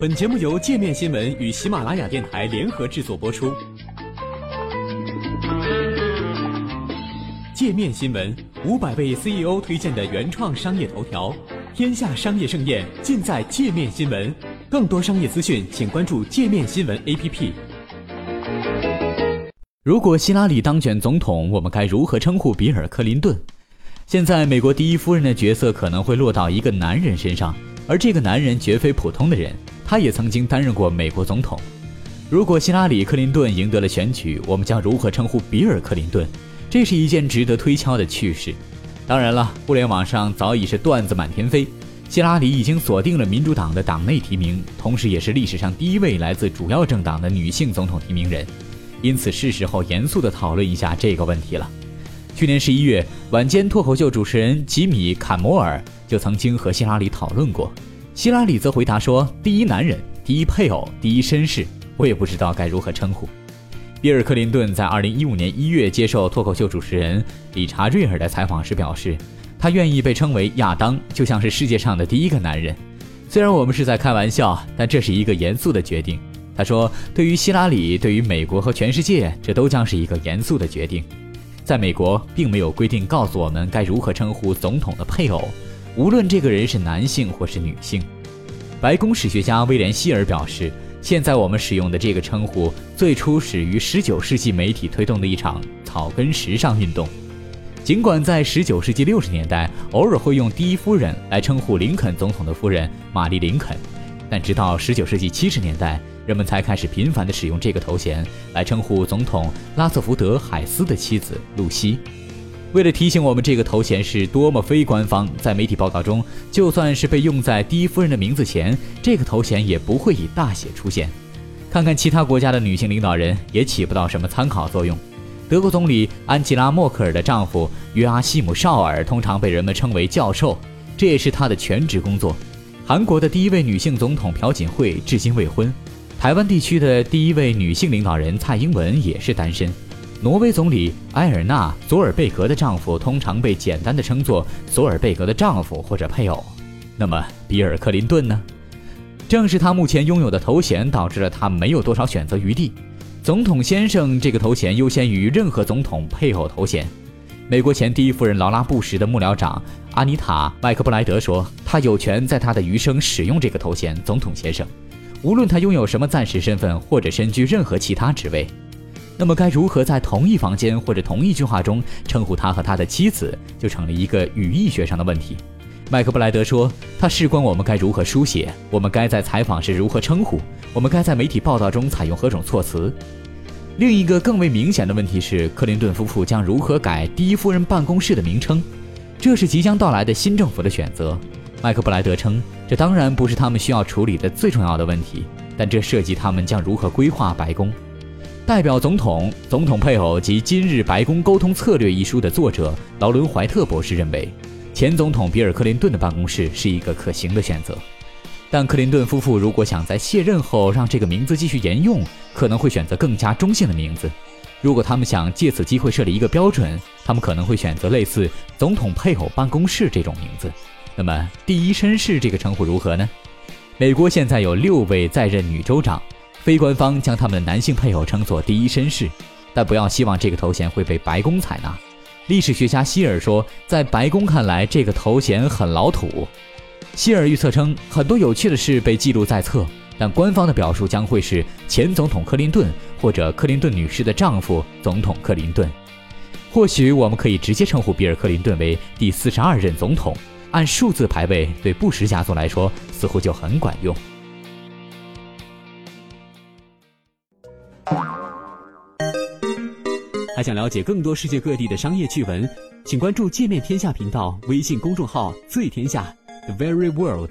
本节目由界面新闻与喜马拉雅电台联合制作播出。界面新闻五百位 CEO 推荐的原创商业头条，天下商业盛宴尽在界面新闻。更多商业资讯，请关注界面新闻 APP。如果希拉里当选总统，我们该如何称呼比尔·克林顿？现在，美国第一夫人的角色可能会落到一个男人身上，而这个男人绝非普通的人。他也曾经担任过美国总统。如果希拉里·克林顿赢得了选举，我们将如何称呼比尔·克林顿？这是一件值得推敲的趣事。当然了，互联网上早已是段子满天飞。希拉里已经锁定了民主党的党内提名，同时也是历史上第一位来自主要政党的女性总统提名人。因此，是时候严肃地讨论一下这个问题了。去年十一月，晚间脱口秀主持人吉米·坎摩尔就曾经和希拉里讨论过。希拉里则回答说：“第一男人，第一配偶，第一绅士，我也不知道该如何称呼。”比尔·克林顿在2015年1月接受脱口秀主持人理查·瑞尔的采访时表示，他愿意被称为亚当，就像是世界上的第一个男人。虽然我们是在开玩笑，但这是一个严肃的决定。他说：“对于希拉里，对于美国和全世界，这都将是一个严肃的决定。在美国，并没有规定告诉我们该如何称呼总统的配偶。”无论这个人是男性或是女性，白宫史学家威廉希尔表示，现在我们使用的这个称呼最初始于19世纪媒体推动的一场草根时尚运动。尽管在19世纪60年代偶尔会用“第一夫人”来称呼林肯总统的夫人玛丽林肯，但直到19世纪70年代，人们才开始频繁地使用这个头衔来称呼总统拉瑟福德海斯的妻子露西。为了提醒我们这个头衔是多么非官方，在媒体报道中，就算是被用在第一夫人的名字前，这个头衔也不会以大写出现。看看其他国家的女性领导人，也起不到什么参考作用。德国总理安吉拉·默克尔的丈夫约阿希姆·绍尔通常被人们称为教授，这也是他的全职工作。韩国的第一位女性总统朴槿惠至今未婚。台湾地区的第一位女性领导人蔡英文也是单身。挪威总理埃尔纳·佐尔贝格的丈夫通常被简单的称作佐尔贝格的丈夫或者配偶。那么，比尔·克林顿呢？正是他目前拥有的头衔导致了他没有多少选择余地。总统先生这个头衔优先于任何总统配偶头衔。美国前第一夫人劳拉·布什的幕僚长阿妮塔·麦克布莱德说：“他有权在他的余生使用这个头衔，总统先生，无论他拥有什么暂时身份或者身居任何其他职位。”那么该如何在同一房间或者同一句话中称呼他和他的妻子，就成了一个语义学上的问题。麦克布莱德说：“他事关我们该如何书写，我们该在采访时如何称呼，我们该在媒体报道中采用何种措辞。”另一个更为明显的问题是，克林顿夫妇将如何改第一夫人办公室的名称？这是即将到来的新政府的选择。麦克布莱德称，这当然不是他们需要处理的最重要的问题，但这涉及他们将如何规划白宫。代表总统、总统配偶及今日白宫沟通策略一书的作者劳伦·怀特博士认为，前总统比尔·克林顿的办公室是一个可行的选择。但克林顿夫妇如果想在卸任后让这个名字继续沿用，可能会选择更加中性的名字。如果他们想借此机会设立一个标准，他们可能会选择类似“总统配偶办公室”这种名字。那么，第一绅士这个称呼如何呢？美国现在有六位在任女州长。非官方将他们的男性配偶称作第一绅士，但不要希望这个头衔会被白宫采纳。历史学家希尔说，在白宫看来，这个头衔很老土。希尔预测称，很多有趣的事被记录在册，但官方的表述将会是前总统克林顿或者克林顿女士的丈夫总统克林顿。或许我们可以直接称呼比尔·克林顿为第四十二任总统，按数字排位，对布什家族来说似乎就很管用。还想了解更多世界各地的商业趣闻，请关注“界面天下”频道微信公众号“最天下 The Very World”。